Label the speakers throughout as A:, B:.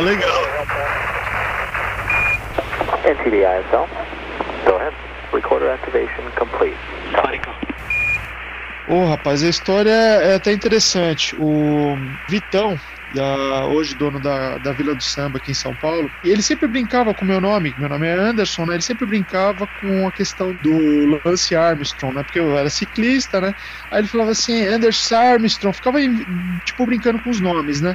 A: Legal.
B: NTD ISL. Go ahead. Recorder activation complete.
A: Ô, rapaz, a história é até interessante. O Vitão, da- hoje dono da, da Vila do Samba aqui em São Paulo, ele sempre brincava com o meu nome, meu nome é Anderson, né? Ele sempre brincava com a questão do Lance Armstrong, né? Porque eu era ciclista, né? Aí ele falava assim, Anderson Armstrong, ficava tipo brincando com os nomes, né?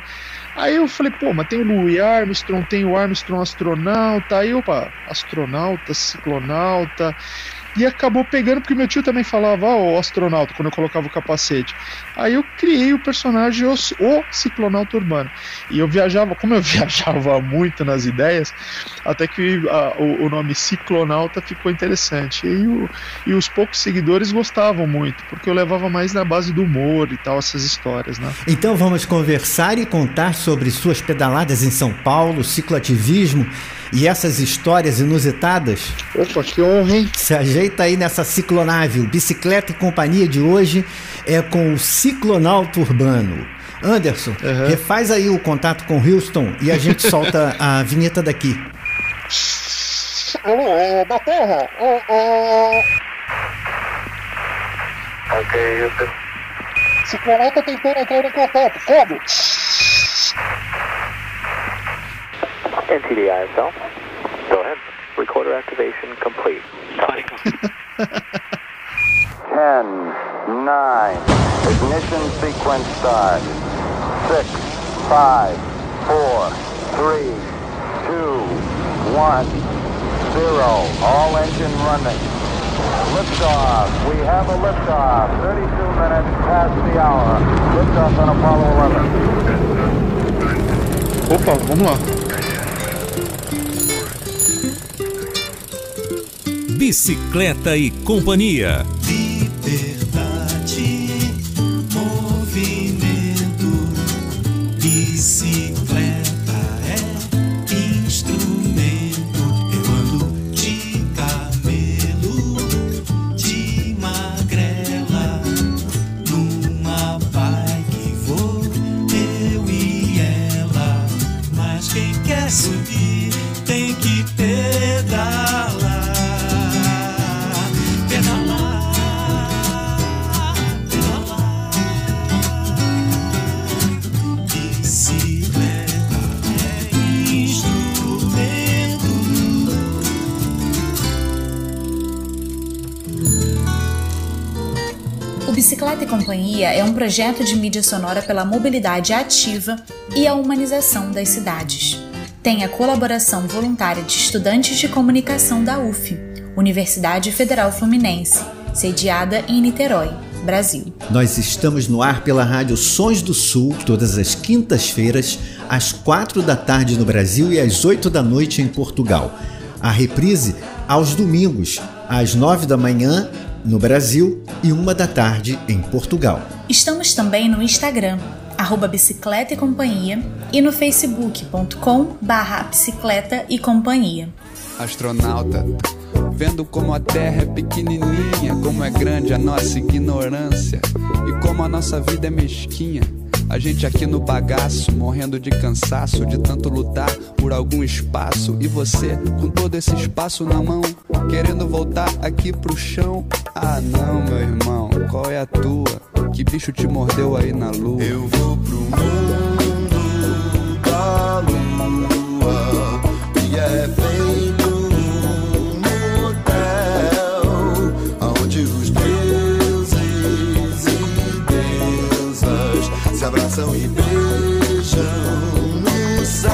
A: Aí eu falei, pô, mas tem o Louis Armstrong, tem o Armstrong astronauta, aí opa, astronauta, ciclonauta. E acabou pegando, porque meu tio também falava, ó, o astronauta, quando eu colocava o capacete. Aí eu criei o personagem, o, o ciclonauta urbano. E eu viajava, como eu viajava muito nas ideias, até que a- o, o nome ciclonauta ficou interessante. E, o- e os poucos seguidores gostavam muito, porque eu levava mais na base do humor e tal, essas histórias, né?
C: Então vamos conversar e contar sobre suas pedaladas em São Paulo, cicloativismo e essas histórias inusitadas.
A: Opa, que honra, hein?
C: Se ajeita aí nessa ciclonave. O Bicicleta e Companhia de hoje é com o Ciclonauta Urbano. Anderson,
A: Uhum.
C: refaz aí o contato com Houston e a gente solta a vinheta daqui.
A: Alô, é da Terra. Ô, ô,
B: Ok, Houston.
A: ciclonauta tentando entrar em contato. Como?
B: NTD ISL. Go ahead. Recorder activation complete.
D: 10, 9, ignition sequence start. 6, 5, 4, 3, 2, 1, 0. All engine running. Liftoff. We have a liftoff. 32 minutes past the hour. Liftoff on Apollo 11.
A: Opa, vamos lá.
E: Bicicleta e Companhia.
F: É
G: um projeto de mídia sonora pela mobilidade ativa e a humanização das cidades. Tem a colaboração voluntária de estudantes de comunicação da UF, Universidade Federal Fluminense, sediada em Niterói, Brasil.
C: Nós estamos no ar pela Rádio Sons do Sul, todas as quintas-feiras, às quatro da tarde no Brasil e às oito da noite em Portugal. A reprise aos domingos, às nove da manhã no Brasil e uma da tarde em Portugal.
G: Estamos também no Instagram, arroba Bicicleta e Companhia, e no facebook.com barra Bicicleta e Companhia.
H: astronauta. Vendo como a Terra é pequenininha, como é grande a nossa ignorância e como a nossa vida é mesquinha. A gente aqui no bagaço, morrendo de cansaço, de tanto lutar por algum espaço. E você, com todo esse espaço na mão, querendo voltar aqui pro chão. Ah, não, meu irmão, qual é a tua? Que bicho te mordeu aí na lua?
F: Eu vou pro mundo abraçam e beijam no céu.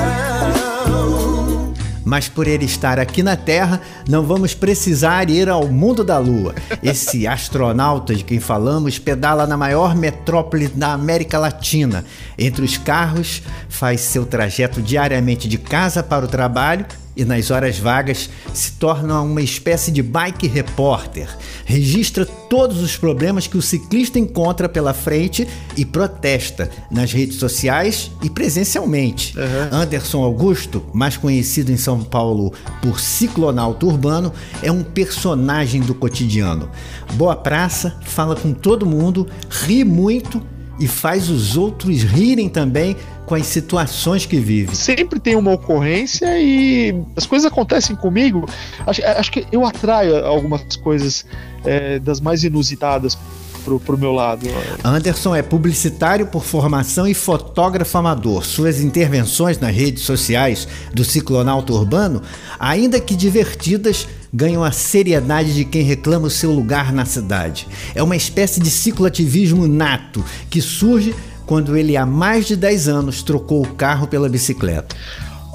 C: Mas por ele estar aqui na Terra, não vamos precisar ir ao mundo da Lua. Esse astronauta de quem falamos pedala na maior metrópole da América Latina. Entre os carros, faz seu trajeto diariamente de casa para o trabalho e nas horas vagas se torna uma espécie de bike repórter. Registra todos os problemas que o ciclista encontra pela frente e protesta nas redes sociais e presencialmente. Anderson Augusto, mais conhecido em São Paulo por Ciclonauta Urbano, é um personagem do cotidiano. Boa praça, fala com todo mundo, ri muito e faz os outros rirem também com as situações que vive.
A: Sempre tem uma ocorrência e as coisas acontecem comigo. Acho, acho que eu atraio algumas coisas é, das mais inusitadas pro, pro meu lado.
C: Anderson é publicitário por formação e fotógrafo amador. Suas intervenções nas redes sociais do ciclonauta urbano, ainda que divertidas, ganham a seriedade de quem reclama o seu lugar na cidade. É uma espécie de cicloativismo nato que surge quando ele há mais de 10 anos trocou o carro pela bicicleta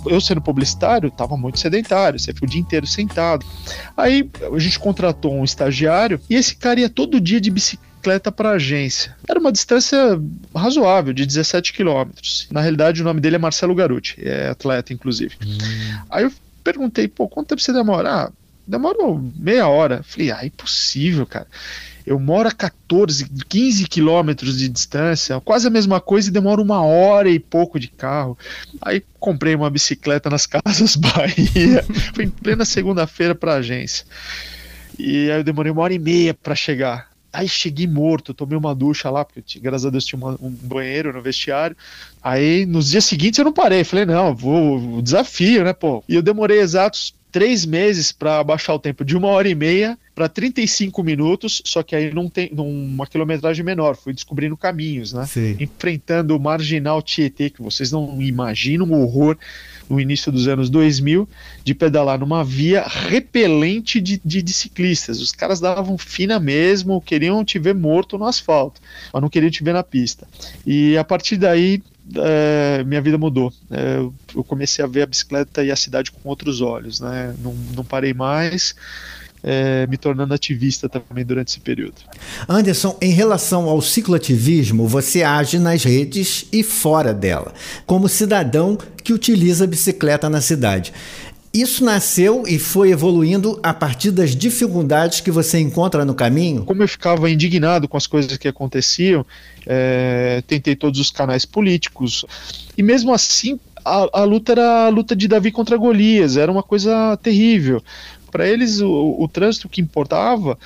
A: eu sendo publicitário, estava muito sedentário, você fica o dia inteiro sentado. Aí a gente contratou um estagiário e esse cara ia todo dia de bicicleta para a agência. Era uma distância razoável, de 17 quilômetros. Na realidade, o nome dele é Marcelo Garuti, é atleta, inclusive. Hum. Aí eu perguntei, pô, quanto tempo você demora? Ah, demorou meia hora. Falei, ah, impossível, cara. Eu moro a 14, 15 quilômetros de distância, quase a mesma coisa e demora uma hora e pouco de carro. Aí comprei uma bicicleta nas Casas Bahia, fui em plena segunda-feira para a agência. E aí eu demorei uma hora e meia para chegar. Aí cheguei morto, tomei uma ducha lá, porque graças a Deus tinha uma, um banheiro no vestiário. Aí nos dias seguintes eu não parei, falei, não, vou, desafio, né, pô. E eu demorei exatos três meses para baixar o tempo de uma hora e meia para 35 minutos, só que aí não tem numa quilometragem menor, fui descobrindo caminhos, né?
C: Sim.
A: Enfrentando o marginal Tietê, que vocês não imaginam o horror no início dos anos 2000, de pedalar numa via repelente de, de, de, ciclistas. Os caras davam fina mesmo, queriam te ver morto no asfalto, mas não queriam te ver na pista. E a partir daí é, minha vida mudou. É, eu comecei a ver a bicicleta e a cidade com outros olhos, né? Não, não parei mais. É, me tornando ativista também durante esse período.
C: Anderson, em relação ao cicloativismo, você age nas redes e fora dela, como cidadão que utiliza a bicicleta na cidade. Isso nasceu e foi evoluindo a partir das dificuldades que você encontra no caminho?
A: Como eu ficava indignado com as coisas que aconteciam, é, tentei todos os canais políticos. E mesmo assim, a, a, luta era a luta de Davi contra Golias, era uma coisa terrível. Para eles, o, o, trânsito que importava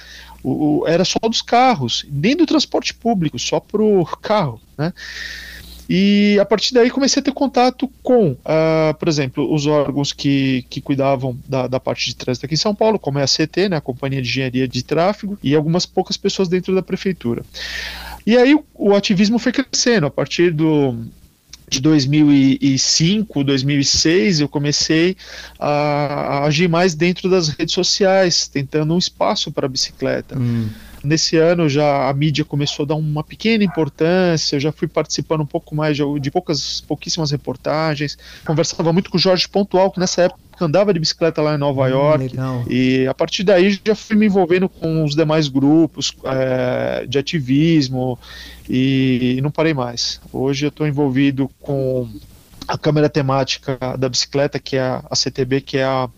A: o, era só dos carros, nem do transporte público, só para o carro. Né? E a partir daí comecei a ter contato com, uh, por exemplo, os órgãos que, que cuidavam da, da parte de trânsito aqui em São Paulo, como é a CT, né, a Companhia de Engenharia de Tráfego, e algumas poucas pessoas dentro da prefeitura. E aí o, ativismo foi crescendo. A partir do, de 2005, 2006, eu comecei a, a, agir mais dentro das redes sociais, tentando um espaço para a bicicleta. Hum. Nesse ano já a mídia começou a dar uma pequena importância, eu já fui participando um pouco mais de, de poucas, pouquíssimas reportagens. Conversava muito com o Jorge Pontual, que nessa época andava de bicicleta lá em Nova hum, York.
C: Legal.
A: E a partir daí já fui me envolvendo com os demais grupos é, de ativismo e, e não parei mais. Hoje eu estou envolvido com a câmera temática da bicicleta, que é a, a CTB, que é a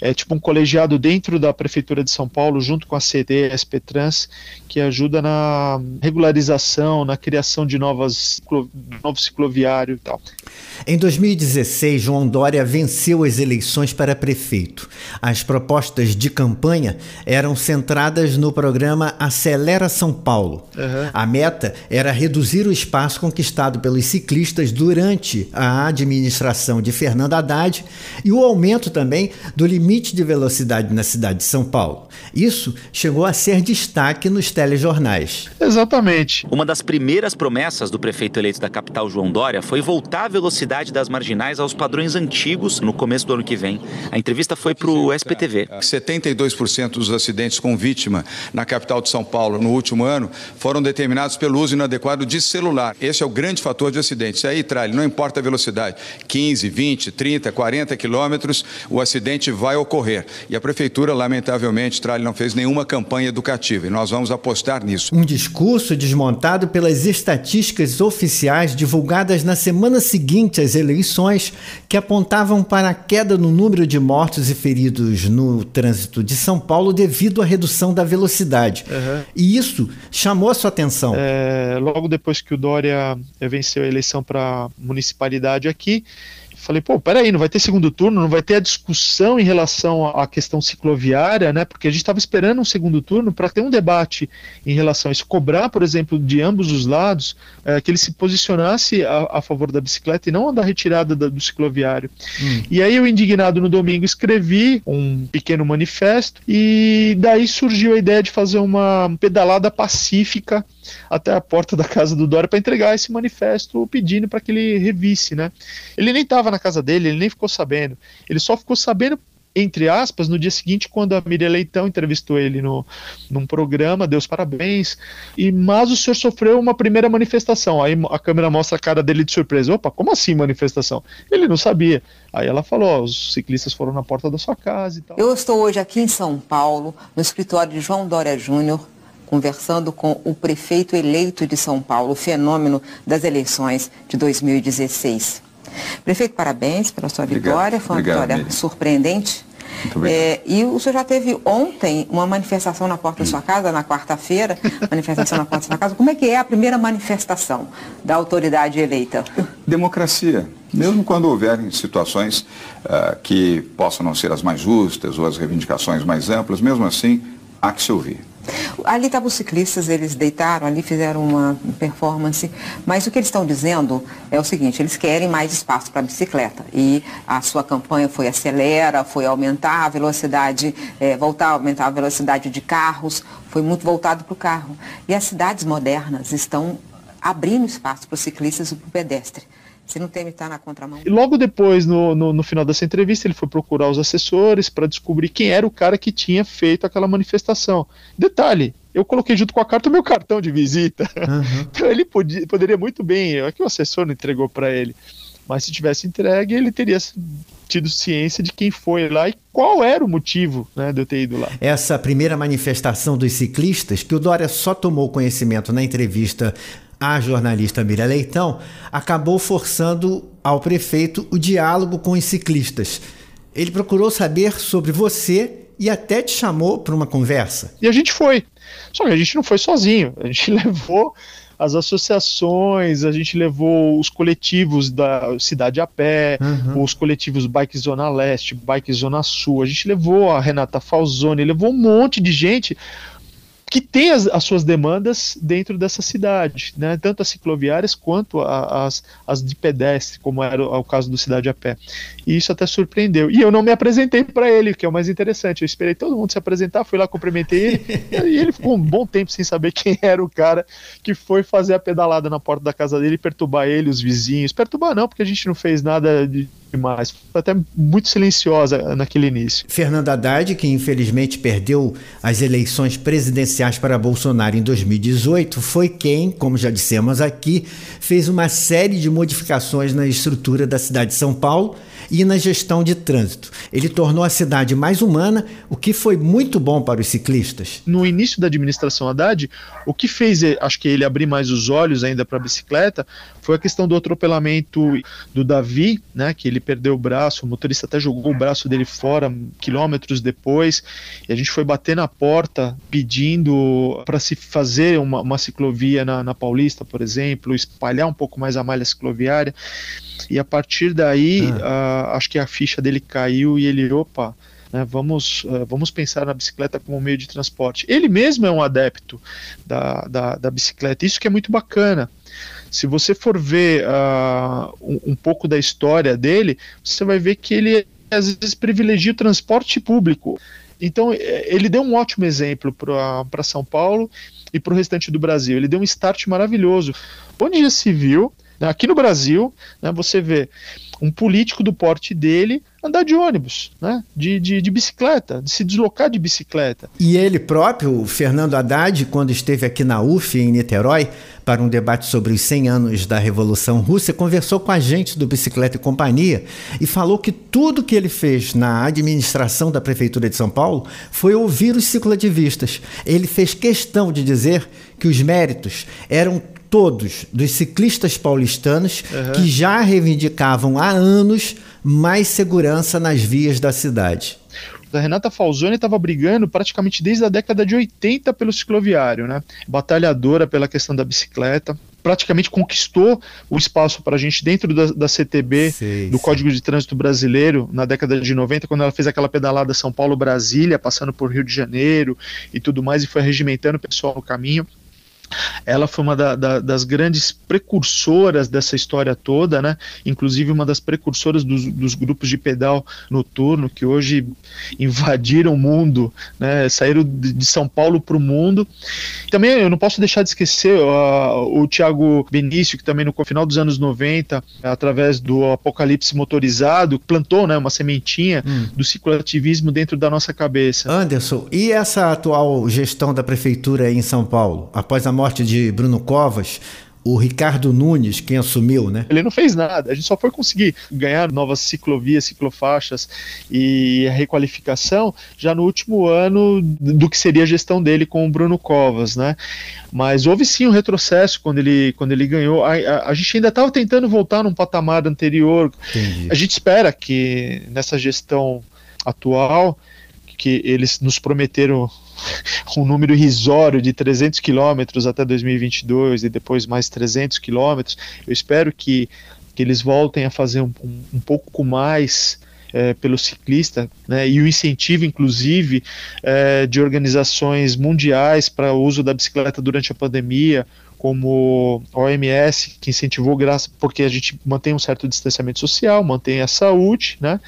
A: é tipo um colegiado dentro da Prefeitura de São Paulo, junto com a CD, SP Trans, que ajuda na regularização, na criação de novas, novo cicloviário e tal.
C: Em 2016, João Dória venceu as eleições para prefeito. As propostas de campanha eram centradas no programa Acelera São Paulo. Uhum. A meta era reduzir o espaço conquistado pelos ciclistas durante a administração de Fernando Haddad e o aumento também do limite de velocidade na cidade de São Paulo. Isso chegou a ser destaque nos telejornais.
A: Exatamente.
I: Uma das primeiras promessas do prefeito eleito da capital, João Dória, foi voltar a velocidade das marginais aos padrões antigos no começo do ano que vem. A entrevista foi para o SPTV.
J: 72% dos acidentes com vítima na capital de São Paulo no último ano foram determinados pelo uso inadequado de celular. Esse é o grande fator de acidentes. Aí, Tralho, não importa a velocidade, 15, 20, 30, 40 quilômetros, o acidente vai ocorrer. E a prefeitura, lamentavelmente, Tralho, não fez nenhuma campanha educativa e nós vamos apostar nisso.
C: Um discurso desmontado pelas estatísticas oficiais divulgadas na semana seguinte às eleições, que apontavam para a queda no número de mortos e feridos no trânsito de São Paulo devido à redução da velocidade. Uhum. E isso chamou a sua atenção.
A: É, logo depois que o Dória venceu a eleição para municipalidade aqui, Falei, pô, peraí, não vai ter segundo turno, não vai ter a discussão em relação à questão cicloviária, né? Porque a gente estava esperando um segundo turno para ter um debate em relação a isso, cobrar, por exemplo, de ambos os lados, é, que ele se posicionasse a, a, favor da bicicleta e não da retirada da, do cicloviário. Hum. E aí eu, indignado no domingo, escrevi um pequeno manifesto e daí surgiu a ideia de fazer uma pedalada pacífica até a porta da casa do Dória para entregar esse manifesto pedindo para que ele revisse, né? Ele nem estava na casa dele, ele nem ficou sabendo. Ele só ficou sabendo entre aspas, no dia seguinte, quando a Miriam Leitão entrevistou ele no, num programa, deu os parabéns, e mas o senhor sofreu uma primeira manifestação. Aí a câmera mostra a cara dele de surpresa. Opa, como assim manifestação? Ele não sabia. Aí ela falou: os ciclistas foram na porta da sua casa e tal.
K: Eu estou hoje aqui em São Paulo, no escritório de João Dória Júnior, conversando com o prefeito eleito de São Paulo, fenômeno das eleições de 2016. Prefeito, parabéns pela sua
L: Obrigado.
K: vitória, foi uma
L: Obrigado,
K: vitória
L: Miriam.
K: surpreendente. É, e o senhor já teve ontem uma manifestação na porta da sua casa, na quarta-feira, manifestação na porta da sua casa. Como é que é a primeira manifestação da autoridade eleita?
L: Democracia. Mesmo quando houverem situações uh, que possam não ser as mais justas ou as reivindicações mais amplas, mesmo assim, há que se ouvir.
K: Ali estavam os ciclistas, eles deitaram ali, fizeram uma performance, mas o que eles estão dizendo é o seguinte, eles querem mais espaço para a bicicleta e a sua campanha foi acelera, foi aumentar a velocidade, é, voltar a aumentar a velocidade de carros, foi muito voltado para o carro. E as cidades modernas estão abrindo espaço para os ciclistas e para o pedestre. Você não teme estar na contramão?
A: E logo depois, no, no, no, final dessa entrevista, ele foi procurar os assessores para descobrir quem era o cara que tinha feito aquela manifestação. Detalhe, eu coloquei junto com a carta o meu cartão de visita. Uhum. Então ele podia, poderia muito bem, é que o assessor não entregou para ele. Mas se tivesse entregue, ele teria tido ciência de quem foi lá e qual era o motivo né, de eu ter ido lá.
C: Essa primeira manifestação dos ciclistas, que o Dória só tomou conhecimento na entrevista a jornalista Miriam Leitão acabou forçando ao prefeito o diálogo com os ciclistas. Ele procurou saber sobre você e até te chamou para uma conversa.
A: E a gente foi. Só que a gente não foi sozinho. A gente levou as associações, a gente levou os coletivos da Cidade a Pé, uhum. os coletivos Bike Zona Leste, Bike Zona Sul, a gente levou a Renata Falzoni, levou um monte de gente que tem as, as, suas demandas dentro dessa cidade, né? tanto as cicloviárias quanto a, as, as de pedestre, como era o, o, caso do Cidade a Pé. E isso até surpreendeu. E eu não me apresentei para ele, que é o mais interessante. Eu esperei todo mundo se apresentar, fui lá, cumprimentei ele, e ele ficou um bom tempo sem saber quem era o cara que foi fazer a pedalada na porta da casa dele perturbar ele, os vizinhos. Perturbar não, porque a gente não fez nada de demais. Foi até muito silenciosa naquele início.
C: Fernando Haddad, que infelizmente perdeu as eleições presidenciais para Bolsonaro em 2018, foi quem, como já dissemos aqui, fez uma série de modificações na estrutura da cidade de São Paulo e na gestão de trânsito. Ele tornou a cidade mais humana, o que foi muito bom para os ciclistas.
A: No início da administração Haddad, o que fez, acho que ele abrir mais os olhos ainda para a bicicleta, foi a questão do atropelamento do Davi, né, que ele perdeu o braço, o motorista até jogou o braço dele fora quilômetros depois, e a gente foi bater na porta pedindo para se fazer uma, uma ciclovia na, na Paulista, por exemplo, espalhar um pouco mais a malha cicloviária. E a partir daí, ah. uh, acho que a ficha dele caiu e ele, opa, né, vamos, uh, vamos pensar na bicicleta como meio de transporte. Ele mesmo é um adepto da, da, da bicicleta, isso que é muito bacana. Se você for ver uh, um, um pouco da história dele, você vai ver que ele às vezes privilegia o transporte público. Então, ele deu um ótimo exemplo para São Paulo e para o restante do Brasil. Ele deu um start maravilhoso. Onde já se viu Aqui no Brasil, né, você vê um político do porte dele andar de ônibus, né, de, de, de, bicicleta, de se deslocar de bicicleta.
C: E ele próprio, Fernando Haddad, quando esteve aqui na UF, em Niterói, para um debate sobre os 100 anos da Revolução Russa, conversou com a gente do Bicicleta e Companhia e falou que tudo que ele fez na administração da Prefeitura de São Paulo foi ouvir os ciclativistas. Ele fez questão de dizer que os méritos eram todos dos ciclistas paulistanos uhum. que já reivindicavam há anos mais segurança nas vias da cidade.
A: A Renata Falzoni estava brigando praticamente desde a década de 80 pelo cicloviário, né? Batalhadora pela questão da bicicleta. praticamente conquistou o espaço para a gente dentro da, da CTB,
C: Sei,
A: do
C: sei.
A: Código de Trânsito Brasileiro, na década de 90, quando ela fez aquela pedalada São Paulo-Brasília, passando por Rio de Janeiro e tudo mais, e foi regimentando o pessoal no caminho. Ela foi uma da- da- das grandes precursoras dessa história toda, né? Inclusive uma das precursoras dos, dos grupos de pedal noturno que hoje invadiram o mundo, né? Saíram de, São Paulo para o mundo. Também eu não posso deixar de esquecer ah, o Thiago Benício, que também no final dos anos 90, através do Apocalipse Motorizado, plantou né, uma sementinha do cicloativismo dentro da nossa cabeça.
C: Anderson, e essa atual gestão da prefeitura em São Paulo, após a morte de Bruno Covas, o Ricardo Nunes, quem assumiu, né?
A: Ele não fez nada, a gente só foi conseguir ganhar novas ciclovias, ciclofaixas e a requalificação já no último ano do que seria a gestão dele com o Bruno Covas, né? Mas houve sim um retrocesso quando ele, quando ele ganhou. A, a- a gente ainda estava tentando voltar num patamar anterior.
C: Entendi.
A: A gente espera que nessa gestão atual, que eles nos prometeram um número irrisório de 300 quilômetros até 2022 e depois mais 300 quilômetros. Eu espero que, que eles voltem a fazer um, um, um pouco mais eh, pelo ciclista, né, e o incentivo, inclusive, eh, de organizações mundiais para o uso da bicicleta durante a pandemia, como a OMS, que incentivou, graças, porque a gente mantém um certo distanciamento social, mantém a saúde, né,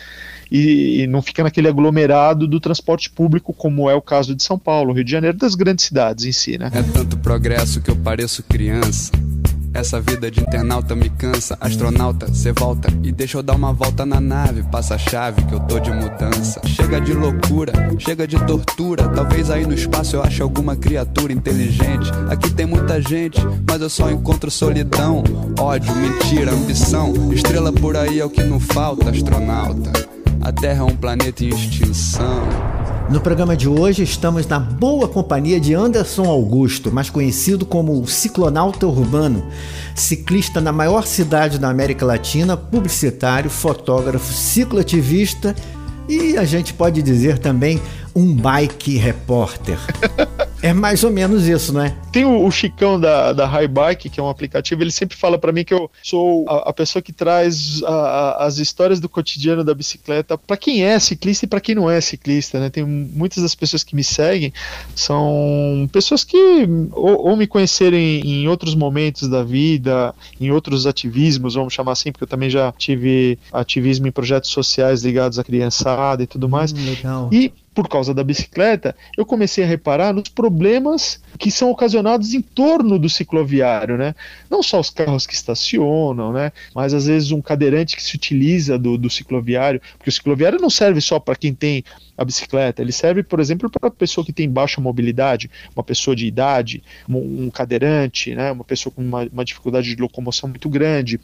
A: e, e não fica naquele aglomerado do transporte público, como é o caso de São Paulo, Rio de Janeiro, das grandes cidades em si, né.
H: É tanto progresso que eu pareço criança. Essa vida de internauta me cansa. Astronauta, cê volta e deixa eu dar uma volta na nave. Passa a chave que eu tô de mudança. Chega de loucura, chega de tortura. Talvez aí no espaço eu ache alguma criatura inteligente. Aqui tem muita gente, mas eu só encontro solidão. Ódio, mentira, ambição. Estrela por aí é o que não falta, astronauta. A Terra é um planeta em extinção.
C: No programa de hoje estamos na boa companhia de Anderson Augusto, mais conhecido como o ciclonauta urbano, ciclista na maior cidade da América Latina, publicitário, fotógrafo, cicloativista e a gente pode dizer também um bike repórter. É mais ou menos isso, não é?
A: Tem o, o Chicão da, da High Bike, que é um aplicativo, ele sempre fala para mim que eu sou a, a pessoa que traz a- a- as histórias do cotidiano da bicicleta para quem é ciclista e para quem não é ciclista, né? Tem muitas das pessoas que me seguem são pessoas que ou, ou me conheceram em, outros momentos da vida, em outros ativismos, vamos chamar assim, porque eu também já tive ativismo em projetos sociais ligados à criançada e tudo mais.
C: legal.
A: E por causa da bicicleta, eu comecei a reparar nos problemas que são ocasionados em torno do cicloviário, né? Não só os carros que estacionam, né? Mas às vezes um cadeirante que se utiliza do, do cicloviário, porque o cicloviário não serve só para quem tem a bicicleta, ele serve, por exemplo, para a pessoa que tem baixa mobilidade, uma pessoa de idade, um, cadeirante, né? Uma pessoa com uma, uma dificuldade de locomoção muito grande.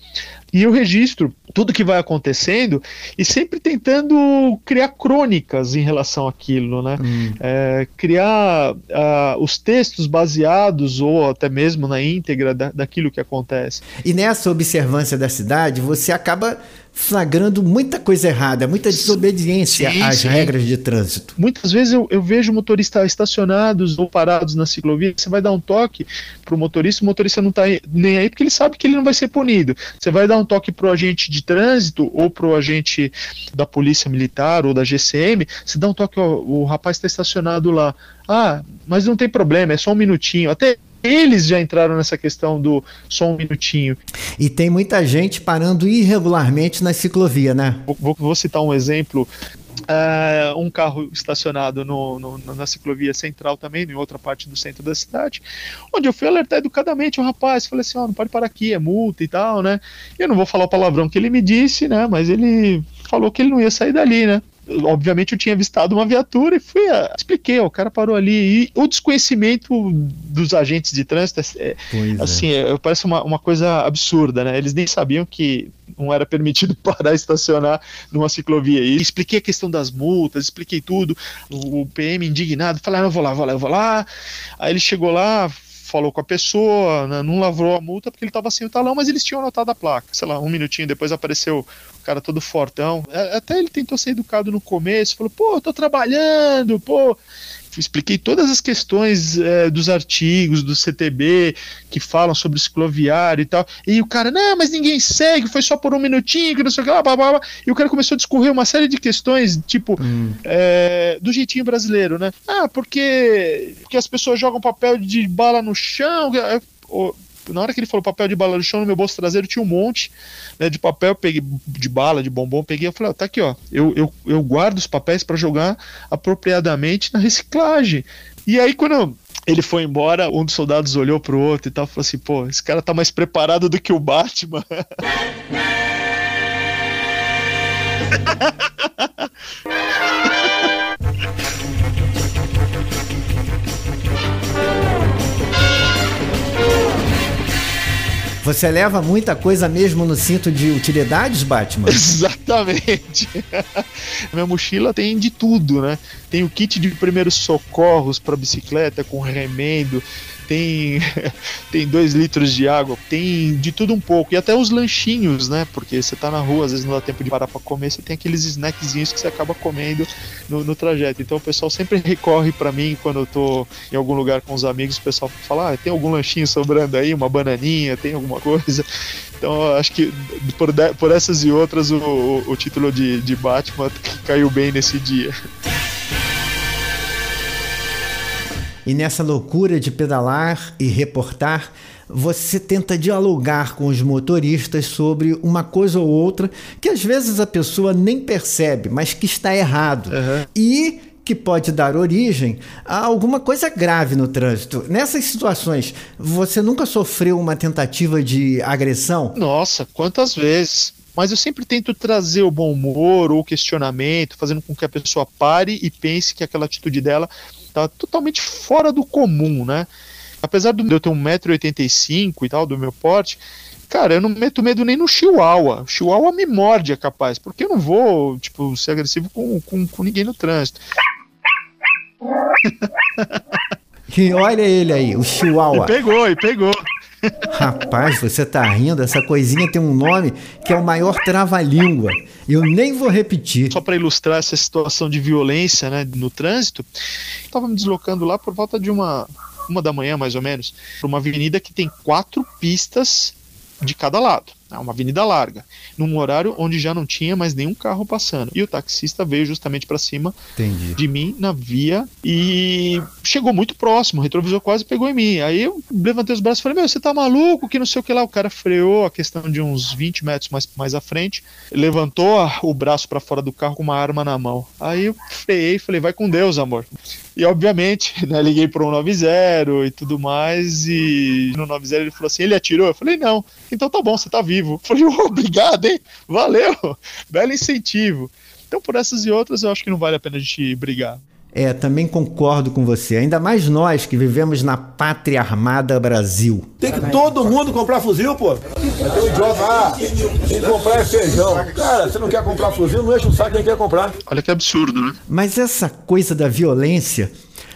A: E eu registro tudo que vai acontecendo e sempre tentando criar crônicas em relação àquilo, né? É, criar ah, os textos baseados ou até mesmo na íntegra da, daquilo que acontece.
C: E nessa observância da cidade, você acaba flagrando muita coisa errada, muita desobediência
A: Sim,
C: às
A: sim.
C: regras de trânsito.
A: Muitas vezes eu, eu vejo motoristas estacionados ou parados na ciclovia. Você vai dar um toque pro motorista, o motorista não tá aí- nem aí porque ele sabe que ele não vai ser punido. Você vai dar um toque pro agente de trânsito ou pro agente da polícia militar ou da GCM, você dá um toque, ó, o rapaz está estacionado lá. Ah, mas não tem problema, é só um minutinho. Até eles já entraram nessa questão do só um minutinho.
C: E tem muita gente parando irregularmente na ciclovia, né?
A: Vou, vou- citar um exemplo. É, um carro estacionado no- no- na ciclovia central também, em outra parte do centro da cidade, onde eu fui alertar educadamente o rapaz, falei assim, ó, não pode parar aqui, é multa e tal, né? Eu não vou falar o palavrão que ele me disse, né? Mas ele falou que ele não ia sair dali, né? Obviamente eu tinha avistado uma viatura e fui, a- expliquei, ó, o cara parou ali. E o desconhecimento dos agentes de trânsito é,
C: Pois é.
A: assim, é, parece uma, uma coisa absurda, né? Eles nem sabiam que não era permitido parar e estacionar numa ciclovia. E expliquei a questão das multas, expliquei tudo. O, o PM indignado, falou: ah, eu vou lá, vou lá, eu vou lá. Aí ele chegou lá, falou com a pessoa, né, não lavrou a multa porque ele estava sem o talão, mas eles tinham anotado a placa. Sei lá, um minutinho depois apareceu o cara todo fortão. É, Até ele tentou ser educado no começo, falou: pô, tô trabalhando, pô. Expliquei todas as questões é, dos artigos do CTB que falam sobre cicloviário e tal. E o cara, não, mas ninguém segue, foi só por um minutinho, que não sei o que lá, blá, blá, blá. E o cara começou a discorrer uma série de questões, tipo, é, do jeitinho brasileiro, né? Ah, porque, porque as pessoas jogam papel de bala no chão. Eu- na hora que ele falou papel de bala no chão, no meu bolso traseiro tinha um monte né, de papel, peguei de bala, de bombom, peguei, eu falei, ó, tá aqui, ó, eu, eu, eu guardo os papéis para jogar apropriadamente na reciclagem. E aí, quando ele foi embora, um dos soldados olhou pro outro e tal, falou assim, pô, esse cara tá mais preparado do que o Batman.
C: Você leva muita coisa mesmo no cinto de utilidades, Batman?
A: Exatamente. Minha mochila tem de tudo, né? Tem o kit de primeiros socorros para bicicleta com remendo, tem tem dois litros de água, tem de tudo um pouco e até os lanchinhos, né? Porque você tá na rua, às vezes não dá tempo de parar para comer, você tem aqueles snackzinhos que você acaba comendo no, no trajeto. Então o pessoal sempre recorre para mim quando eu tô em algum lugar com os amigos, o pessoal fala: ah, tem algum lanchinho sobrando aí, uma bananinha, tem alguma coisa. Então acho que por, por essas e outras o, o- o título de, de Batman caiu bem nesse dia.
C: E nessa loucura de pedalar e reportar, você tenta dialogar com os motoristas sobre uma coisa ou outra que às vezes a pessoa nem percebe, mas que está errado. E que pode dar origem a alguma coisa grave no trânsito. Nessas situações, você nunca sofreu uma tentativa de agressão?
A: Nossa, quantas vezes? Mas eu sempre tento trazer o bom humor ou o questionamento, fazendo com que a pessoa pare e pense que aquela atitude dela tá totalmente fora do comum, né? Apesar de eu ter 1,85m e tal, do meu porte, cara, eu não meto medo nem no chihuahua. O chihuahua me morde, é capaz, porque eu não vou, tipo, ser agressivo com, com, com ninguém no trânsito.
C: Olha ele aí, o Chihuahua.
A: E pegou, e pegou.
C: Rapaz, você tá rindo? Essa coisinha tem um nome que é o maior trava-língua. Eu nem vou repetir.
A: Só para ilustrar essa situação de violência né, no trânsito, estava me deslocando lá por volta de uma, uma da manhã, mais ou menos, para uma avenida que tem quatro pistas de cada lado. É uma avenida larga, num horário onde já não tinha mais nenhum carro passando. E o taxista veio justamente para cima
C: Entendi.
A: de mim na via e chegou muito próximo, o retrovisor quase pegou em mim. Aí eu levantei os braços e falei: Meu, você tá maluco? Que não sei o que lá. O cara freou a questão de uns 20 metros mais, mais à frente, levantou o braço para fora do carro com uma arma na mão. Aí eu freiei e falei: Vai com Deus, amor. E obviamente, né, liguei pro 190 e tudo mais. E no 90 ele falou assim: Ele atirou? Eu falei: Não. Então tá bom, você tá vivo. Eu falei: "Ô, Obrigado, hein? Valeu. Belo incentivo. Então, por essas e outras, eu acho que não vale a pena a gente brigar.
C: É, também concordo com você. Ainda mais nós que vivemos na pátria armada Brasil.
M: Tem que todo mundo comprar fuzil, pô. Ter um idiota, ah, tem que comprar é feijão. Cara, você não quer comprar fuzil, não enche o saco quem quer comprar.
A: Olha que absurdo, né?
C: Mas essa coisa da violência,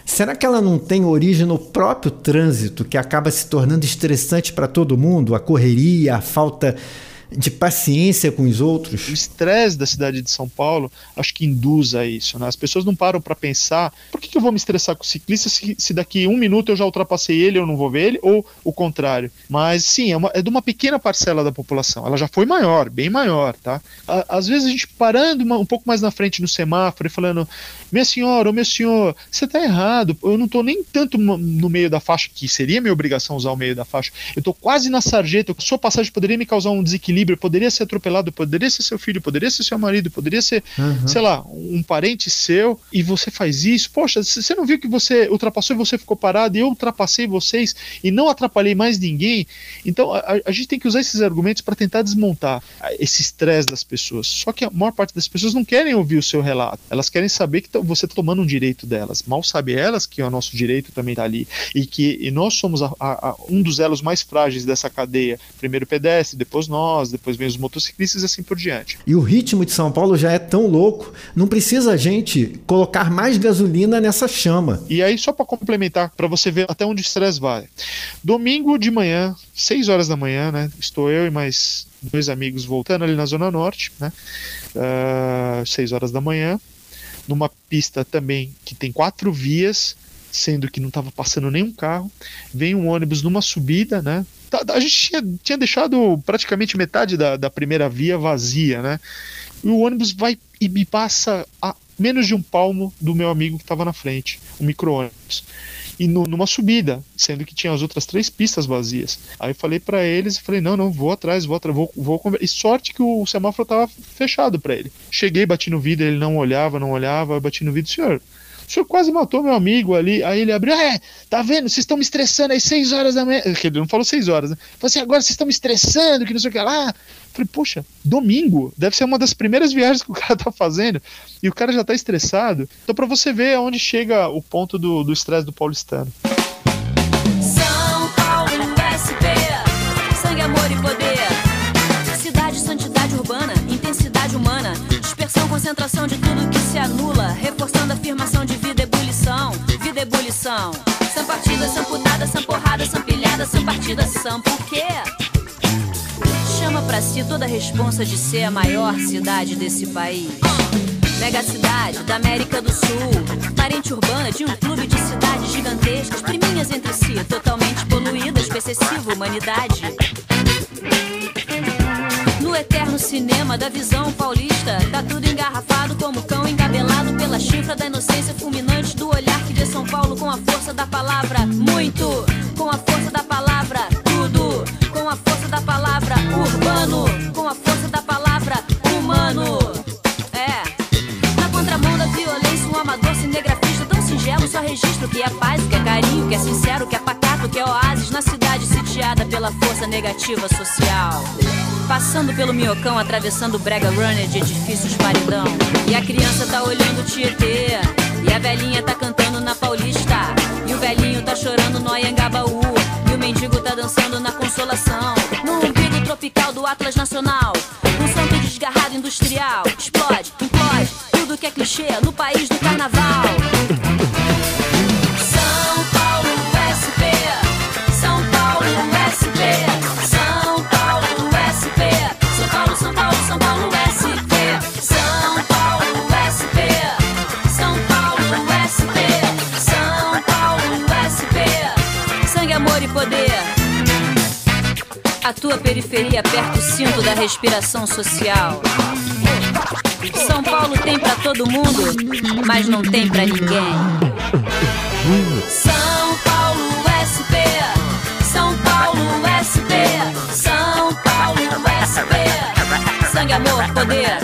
C: será que ela não tem origem no próprio trânsito, que acaba se tornando estressante para todo mundo? A correria, a falta de paciência com os outros?
A: O estresse da cidade de São Paulo acho que induz a isso. Né? As pessoas não param para pensar por que, que eu vou me estressar com o ciclista se, se daqui um minuto eu já ultrapassei ele eu não vou ver ele, ou o contrário. Mas sim, é, uma- é de uma pequena parcela da população. Ela já foi maior, bem maior. tá? A- Às vezes a gente parando uma- um pouco mais na frente no semáforo e falando: Minha senhora, ou meu senhor, você tá errado. Eu não tô nem tanto no meio da faixa, que seria minha obrigação usar o meio da faixa. Eu tô quase na sarjeta. Sua passagem poderia me causar um desequilíbrio, poderia ser atropelado, poderia ser seu filho, poderia ser seu marido, poderia ser,
C: Uhum.
A: sei lá, um parente seu, e você faz isso. Poxa, você não viu que você ultrapassou e você ficou parado, e eu ultrapassei vocês e não atrapalhei mais ninguém. Então a, a- gente tem que usar esses argumentos para tentar desmontar esse estresse das pessoas. Só que a maior parte das pessoas não querem ouvir o seu relato. Elas querem saber que tá- você está tomando um direito delas. Mal sabe elas que o nosso direito também está ali. E que e nós somos a- a- um dos elos mais frágeis dessa cadeia. Primeiro o pedestre, depois nós, depois vem os motociclistas e assim por diante.
C: E o ritmo de São Paulo já é tão louco, não precisa a gente colocar mais gasolina nessa chama.
A: E aí, só para complementar, para você ver até onde o estresse vai. Domingo de manhã, 6 horas da manhã, né? Estou eu e mais dois amigos voltando ali na Zona Norte, né? Ah, 6 horas da manhã. numa pista também que tem quatro vias, sendo que não estava passando nenhum carro. Vem um ônibus numa subida, né? Tá- A gente tinha, tinha deixado praticamente metade da, da primeira via vazia, né? E o ônibus vai e me passa a menos de um palmo do meu amigo que estava na frente, o micro-ônibus. E no- numa subida, sendo que tinha as outras três pistas vazias. Aí falei pra eles, e falei, não, não, vou atrás, vou atrás, vou, vou conver-" E sorte que o semáforo tava fechado pra ele. Cheguei, bati no vidro, ele não olhava, não olhava, eu bati no vidro, senhor, o senhor quase matou meu amigo ali. Aí ele abriu, é, tá vendo? Vocês estão me estressando aí seis horas da manhã. Ele não falou seis horas, né? Falou assim, agora vocês estão me estressando, que não sei o que lá. Falei, poxa, domingo, deve ser uma das primeiras viagens que o cara tá fazendo. E o cara já tá estressado. Então, pra você ver aonde chega o ponto do do estresse do paulistano.
N: São Paulo, amor e poder. Santidade urbana, intensidade humana. Dispersão, concentração de tudo que se anula. Reforçando a afirmação de vida, ebulição. Vida, ebulição. São partida, são putada, são porrada, são pilhada, são partida, são por quê? Chama pra si toda a responsa de ser a maior cidade desse país. Mega cidade da América do Sul. Parente urbana de um clube de cidades gigantescas, priminhas entre si, totalmente poluídas com excessiva humanidade. No eterno cinema da visão paulista, tá tudo engarrafado como cão engabelado pela chifra da inocência fulminante do olhar que vê São Paulo com a força da palavra muito, com a força da palavra tudo, com a força da palavra urbano, com a força da palavra humano. É. Na contramão da violência, um amador cinegrafista tão singelo só registra o que é paz, o que é carinho, o que é sincero, o que é pacato, o que é oásis na cidade sitiada pela força negativa social. Passando pelo minhocão, atravessando o brega runner de edifícios paredão. E a criança tá olhando o Tietê. E a velhinha tá cantando na Paulista. E o velhinho tá chorando no Anhangabaú. E o mendigo tá dançando na Consolação. No umbigo tropical do Atlas Nacional. Um santo desgarrado industrial. Periferia aperta o cinto da respiração social. São Paulo tem pra todo mundo, mas não tem pra ninguém. São Paulo SP, São Paulo SP, São Paulo SP. Sangue, amor, poder.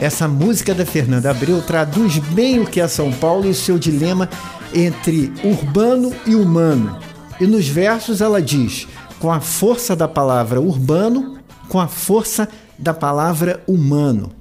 C: Essa música da Fernanda Abreu traduz bem o que é São Paulo e o seu dilema entre urbano e humano. E nos versos ela diz: com a força da palavra urbano, com a força da palavra humano.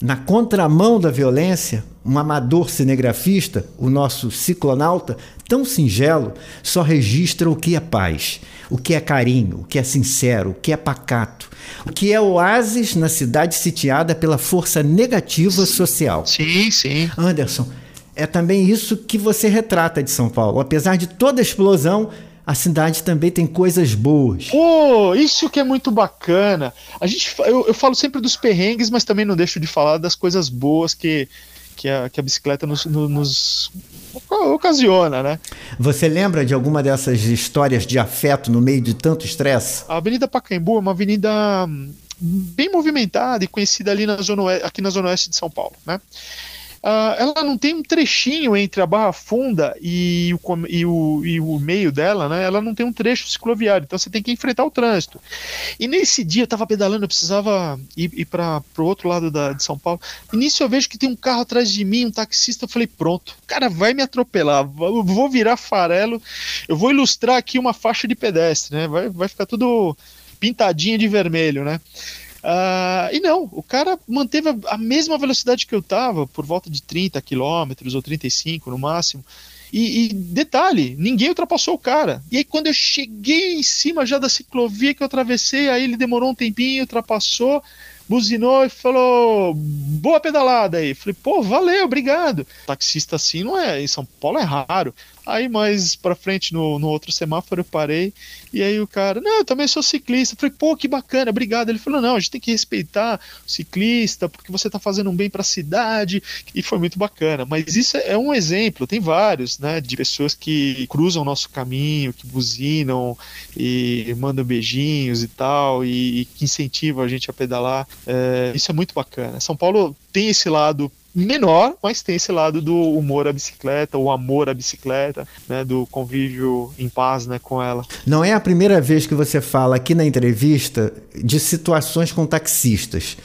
C: Na contramão da violência, um amador cinegrafista, o nosso ciclonauta, tão singelo, só registra o que é paz, o que é carinho, o que é sincero, o que é pacato, o que é oásis na cidade sitiada pela força negativa social.
A: Sim, sim.
C: Anderson, é também isso que você retrata de São Paulo. Apesar de toda a explosão, a cidade também tem coisas boas.
A: Pô, isso que é muito bacana. A gente, eu, eu falo sempre dos perrengues, mas também não deixo de falar das coisas boas que, que, a, que a bicicleta nos, no- nos ocasiona, né?
C: Você lembra de alguma dessas histórias de afeto no meio de tanto estresse?
A: A Avenida Pacaembu é uma avenida hum, bem movimentada e conhecida ali na zona oeste, aqui na zona oeste de São Paulo, né? Ah, ela não tem um trechinho entre a Barra Funda e o, e, o, e o meio dela, né? Ela não tem um trecho cicloviário, então você tem que enfrentar o trânsito. E nesse dia eu tava pedalando, eu precisava ir, ir para o outro lado da, de São Paulo. E nisso eu vejo que tem um carro atrás de mim, um taxista. Eu falei, pronto, o cara vai me atropelar, eu vou virar farelo, eu vou ilustrar aqui uma faixa de pedestre, né? Vai, vai ficar tudo pintadinho de vermelho, né? Ah, e não, o cara manteve a, mesma velocidade que eu tava, por volta de 30 km ou 35 no máximo. E, e detalhe, ninguém ultrapassou o cara. E aí, quando eu cheguei em cima já da ciclovia que eu atravessei, aí ele demorou um tempinho, ultrapassou, buzinou e falou: boa pedalada aí. Falei, pô, valeu, obrigado. Taxista assim não é, em São Paulo é raro. Aí mais pra frente, no, no outro semáforo, eu parei. E aí o cara, não, eu também sou ciclista. Falei, pô, que bacana, obrigado. Ele falou, não, a gente tem que respeitar o ciclista, porque você tá fazendo um bem pra cidade. E foi muito bacana. Mas isso é um exemplo, tem vários, né, de pessoas que cruzam o nosso caminho, que buzinam e mandam beijinhos e tal, e, e que incentivam a gente a pedalar. É, isso é muito bacana. São Paulo tem esse lado menor, mas tem esse lado do humor à bicicleta, o amor à bicicleta, né, do convívio em paz, né, com ela.
C: Não é a primeira vez que você fala aqui na entrevista de situações com taxistas.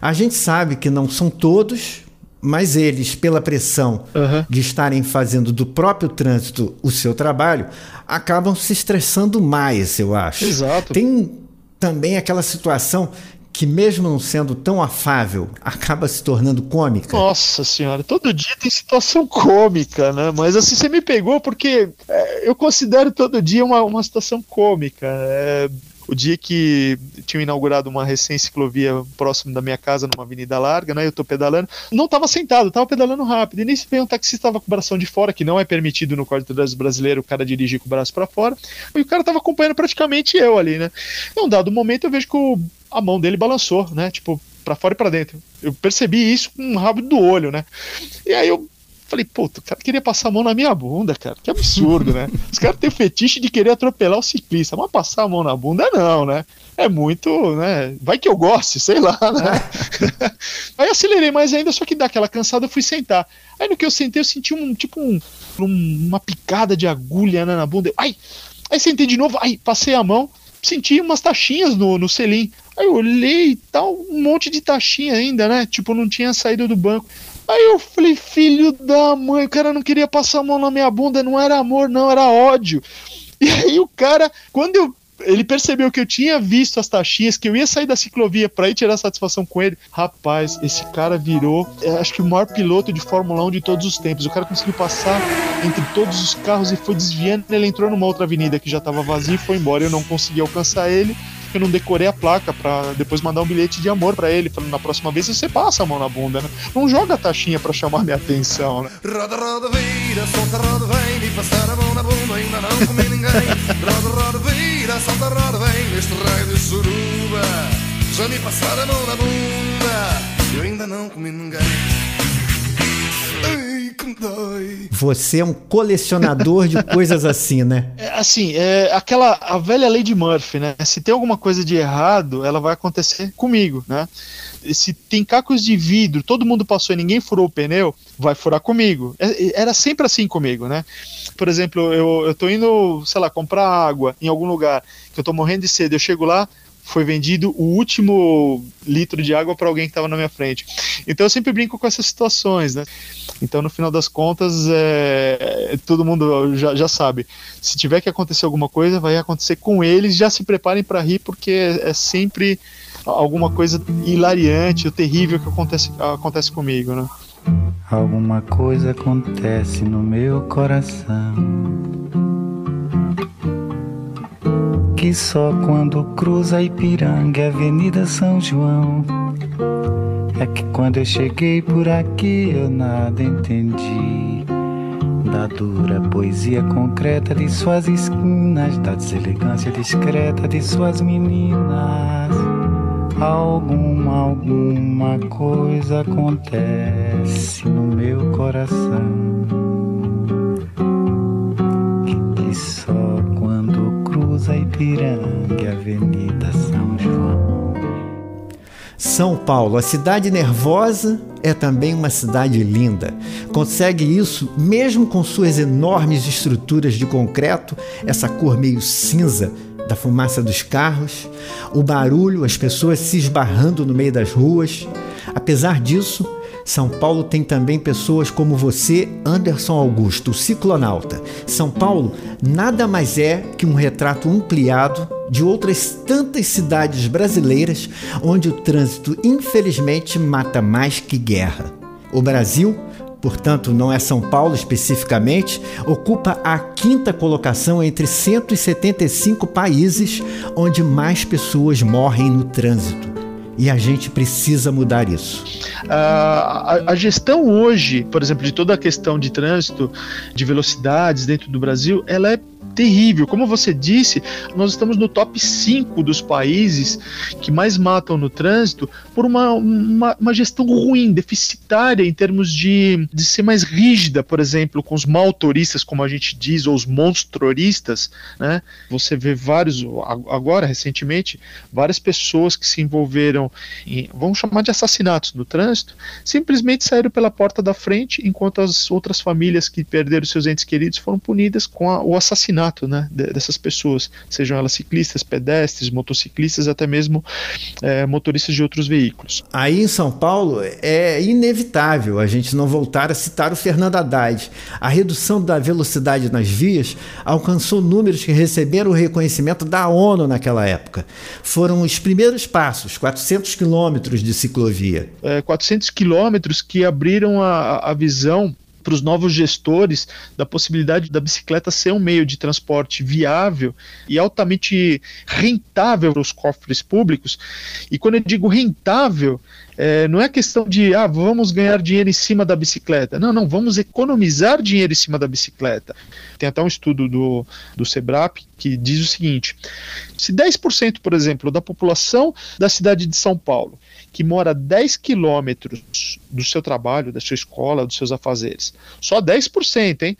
C: A gente sabe que não são todos, mas eles, pela pressão uhum. de estarem fazendo do próprio trânsito o seu trabalho, acabam se estressando mais, eu acho.
A: Exato.
C: Tem também aquela situação que mesmo não sendo tão afável, acaba se tornando cômica?
A: Nossa senhora, todo dia tem situação cômica, né? Mas assim, você me pegou porque é, eu considero todo dia uma, uma situação cômica. É, o dia que tinham inaugurado uma recém-ciclovia próximo da minha casa, numa avenida larga, né? Eu tô pedalando. Não tava sentado, tava pedalando rápido. E nisso veio um taxista tava com o bração de fora, que não é permitido no Código de Trânsito Brasileiro o cara dirigir com o braço para fora. E o cara tava acompanhando praticamente eu ali, né? Em um dado momento eu vejo que o, a mão dele balançou, né? Tipo, para fora e para dentro. Eu percebi isso com um rabo do olho, né? E aí eu Falei, pô, o cara queria passar a mão na minha bunda, cara. Que absurdo, né? Os caras têm fetiche de querer atropelar o ciclista, mas passar a mão na bunda não, né? É muito, né? Vai que eu goste, sei lá, né? Aí acelerei mais ainda, só que dá aquela cansada, eu fui sentar. Aí no que eu sentei, eu senti um, tipo, um, um, uma picada de agulha né, na bunda. Ai! Aí sentei de novo, aí passei a mão, senti umas taxinhas no, no selim. Aí eu olhei e tal, um monte de taxinha ainda, né? Tipo, não tinha saído do banco. Aí eu falei, filho da mãe, o cara não queria passar a mão na minha bunda, não era amor, não, era ódio. E aí o cara, quando eu ele percebeu que eu tinha visto as taxinhas, que eu ia sair da ciclovia para ir tirar satisfação com ele. Rapaz, esse cara virou, é, acho que o maior piloto de Fórmula 1 de todos os tempos. O cara conseguiu passar entre todos os carros e foi desviando. Ele entrou numa outra avenida que já estava vazia e foi embora. Eu não consegui alcançar ele eu não decorei a placa para depois mandar um bilhete de amor para ele, falando na próxima vez você passa a mão na bunda, né? Não joga a taxinha para chamar minha atenção, né? Roda, roda, vira, solta, roda, vem, e passar a mão na bunda, ainda não comi ninguém. Roda, roda, vira, solta, roda, vem, neste raio de suruba. Já me passaram a mão na bunda, eu ainda não comi ninguém.
C: Você é um colecionador de coisas assim, né?
A: É, assim, é aquela a velha lei de Murphy, né? Se tem alguma coisa de errado, ela vai acontecer comigo, né? Se tem cacos de vidro, todo mundo passou e ninguém furou o pneu, vai furar comigo. É, era sempre assim comigo, né? Por exemplo, eu, eu tô indo, sei lá, comprar água em algum lugar, que eu tô morrendo de sede, eu chego lá, foi vendido o último litro de água para alguém que estava na minha frente. Então eu sempre brinco com essas situações, né? Então no final das contas, é, todo mundo já, já sabe. Se tiver que acontecer alguma coisa, vai acontecer com eles. Já se preparem para rir, porque é, é, sempre alguma coisa hilariante ou terrível que acontece, acontece comigo, né?
O: Alguma coisa acontece no meu coração que só quando cruza Ipiranga, Avenida São João. É que quando eu cheguei por aqui eu nada entendi. Da dura poesia concreta de suas esquinas, da deselegância discreta de suas meninas. Alguma, alguma coisa acontece no meu coração. Ipiranga, Avenida São João.
C: São Paulo, a cidade nervosa, é também uma cidade linda. Consegue isso mesmo com suas enormes estruturas de concreto, essa cor meio cinza da fumaça dos carros, o barulho, as pessoas se esbarrando no meio das ruas. Apesar disso, são Paulo tem também pessoas como você, Anderson Augusto, ciclonauta. São Paulo nada mais é que um retrato ampliado de outras tantas cidades brasileiras onde o trânsito, infelizmente, mata mais que guerra. O Brasil portanto não é São Paulo especificamente, ocupa a quinta colocação entre 175 países onde mais pessoas morrem no trânsito. E a gente precisa mudar isso.
A: A, a, a gestão hoje, por exemplo, de toda a questão de trânsito, de velocidades dentro do Brasil, ela é terrível. Como você disse, nós estamos no top 5 dos países que mais matam no trânsito por uma, uma, uma gestão ruim, deficitária em termos de, de ser mais rígida, por exemplo, com os maltoristas, como a gente diz, ou os monstroristas. Né? Você vê vários, agora recentemente, várias pessoas que se envolveram em, vamos chamar de assassinatos no trânsito, simplesmente saíram pela porta da frente, enquanto as outras famílias que perderam seus entes queridos foram punidas com a, o assassinato né, dessas pessoas, sejam elas ciclistas, pedestres, motociclistas, até mesmo é, motoristas de outros veículos.
C: Aí em São Paulo é inevitável a gente não voltar a citar o Fernando Haddad. A redução da velocidade nas vias alcançou números que receberam o reconhecimento da ONU naquela época. Foram os primeiros passos, 400 quilômetros de ciclovia.
A: É, 400 quilômetros que abriram a, a visão para os novos gestores da possibilidade da bicicleta ser um meio de transporte viável e altamente rentável para os cofres públicos. E quando eu digo rentável, é, não é questão de ah, vamos ganhar dinheiro em cima da bicicleta. Não, não, vamos economizar dinheiro em cima da bicicleta. Tem até um estudo do, do SEBRAP que diz o seguinte: se 10%, por exemplo, da população da cidade de São Paulo que mora 10 quilômetros do seu trabalho, da sua escola, dos seus afazeres, só 10%, hein?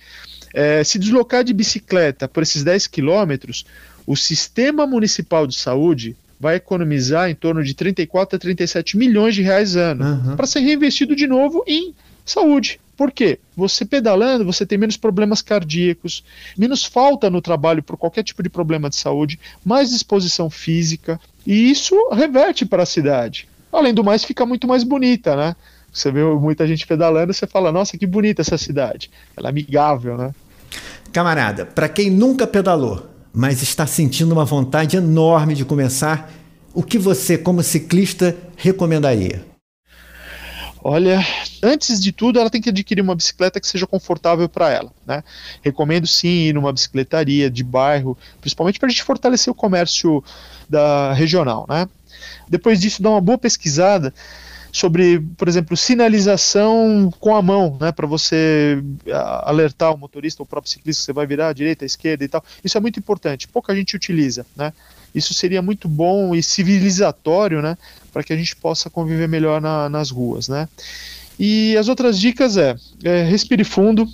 A: É, se deslocar de bicicleta por esses 10 quilômetros, o sistema municipal de saúde vai economizar em torno de 34 a 37 milhões de reais ano
C: Uhum.
A: para ser reinvestido de novo em saúde. Por quê? Você pedalando, você tem menos problemas cardíacos, menos falta no trabalho por qualquer tipo de problema de saúde, mais disposição física, e isso reverte para a cidade. Além do mais, fica muito mais bonita, né? Você vê muita gente pedalando, você fala, nossa, que bonita essa cidade. Ela é amigável, né?
C: Camarada, para quem nunca pedalou, mas está sentindo uma vontade enorme de começar, o que você, como ciclista, recomendaria?
A: Olha, antes de tudo, ela tem que adquirir uma bicicleta que seja confortável para ela. Né? Recomendo sim ir numa bicicletaria de bairro, principalmente para a gente fortalecer o comércio da regional. Né? Depois disso, dá uma boa pesquisada sobre, por exemplo, sinalização com a mão, né, para você alertar o motorista ou o próprio ciclista que você vai virar à direita, à esquerda e tal. Isso é muito importante. Pouca gente utiliza, né? Isso seria muito bom e civilizatório, né, para que a gente possa conviver melhor na- nas ruas, né? E as outras dicas é, é respire fundo,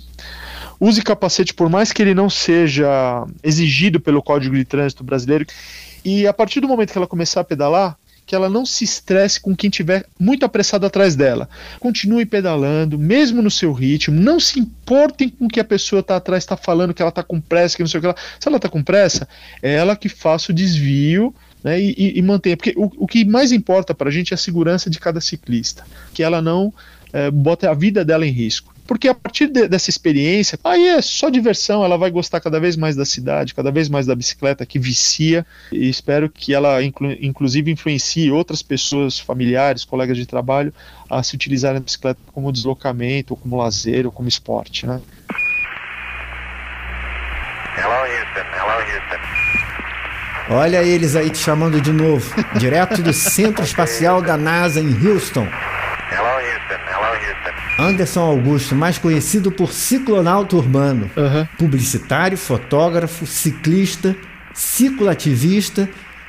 A: use capacete por mais que ele não seja exigido pelo Código de Trânsito brasileiro. E a partir do momento que ela começar a pedalar, que ela não se estresse com quem tiver muito apressado atrás dela. Continue pedalando, mesmo no seu ritmo. Não se importem com o que a pessoa está atrás está falando, que ela está com pressa, que não sei o que. Ela... Se ela está com pressa, é ela que faça o desvio né, e, e, e mantenha. Porque o, o que mais importa para a gente é a segurança de cada ciclista. Que ela não eh, bote a vida dela em risco. Porque a partir de- dessa experiência, aí é só diversão, ela vai gostar cada vez mais da cidade, cada vez mais da bicicleta, que vicia, e espero que ela, inclu- inclusive, influencie outras pessoas, familiares, colegas de trabalho, a se utilizarem da bicicleta como deslocamento, ou como lazer, ou como esporte, né?
D: Hello, Houston. Hello, Houston.
C: Olha eles aí te chamando de novo, direto do Centro Espacial da NASA em Houston.
D: Hello, Houston. Hello, Houston.
C: Anderson Augusto, mais conhecido por ciclonauta urbano, publicitário, fotógrafo, ciclista, cicloativista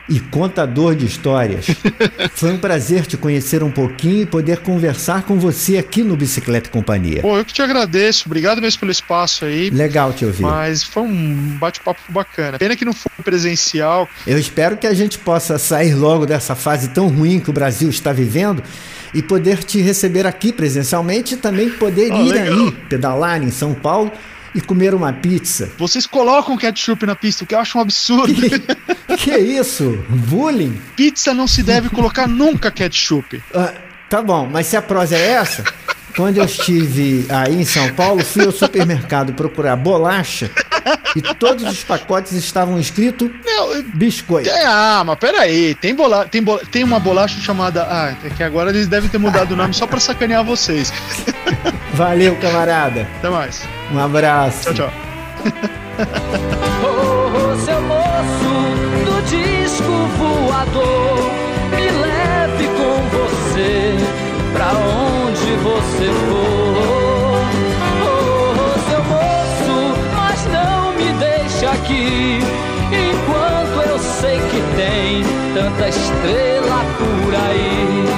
C: e contador de histórias. Foi um prazer te conhecer um pouquinho e poder conversar com você aqui no Bicicleta e Companhia.
A: Pô, eu que te agradeço, obrigado mesmo pelo espaço aí.
C: Legal te ouvir.
A: Mas foi um bate-papo bacana. Pena que não foi presencial.
C: Eu espero que a gente possa sair logo dessa fase tão ruim que o Brasil está vivendo e poder te receber aqui presencialmente e também poder
A: Ah,
C: ir
A: legal.
C: aí, pedalar em São Paulo e comer uma pizza.
A: Vocês colocam ketchup na pista, o que eu acho um absurdo.
C: Que isso? Bullying?
A: Pizza não se deve colocar nunca ketchup.
C: Ah, tá bom, mas se a prosa é essa, quando eu estive aí em São Paulo, fui ao supermercado procurar bolacha e todos os pacotes estavam escritos biscoito.
A: É, ah, mas peraí, tem, bola, tem, bola, tem uma bolacha chamada. Ah, é que agora eles devem ter mudado o nome só pra sacanear vocês.
C: Valeu, camarada.
A: Até mais.
C: Um abraço.
A: Tchau, tchau.
P: oh, oh, seu moço do disco voador, me leve com você pra onde você for. Por aí.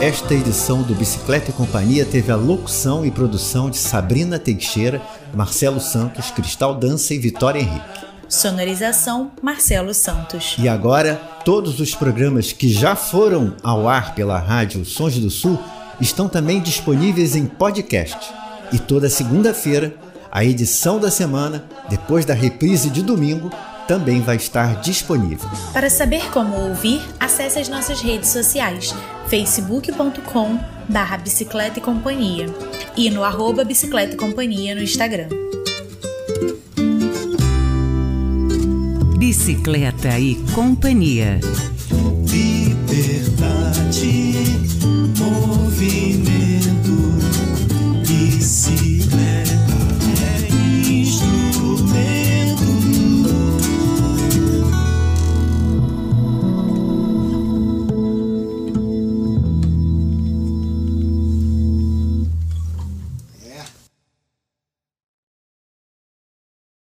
C: Esta edição do Bicicleta e Companhia teve a locução e produção de Sabrina Teixeira, Marcelo Santos, Cristal Dança e Vitória Henrique.
G: Sonorização Marcelo Santos.
C: E agora, todos os programas que já foram ao ar pela rádio Sons do Sul estão também disponíveis em podcast. E toda segunda-feira, a edição da semana, depois da reprise de domingo, também vai estar disponível.
G: Para saber como ouvir, acesse as nossas redes sociais facebook.com barra bicicleta e companhia e no arroba bicicleta e companhia no Instagram.
Q: Bicicleta e Companhia.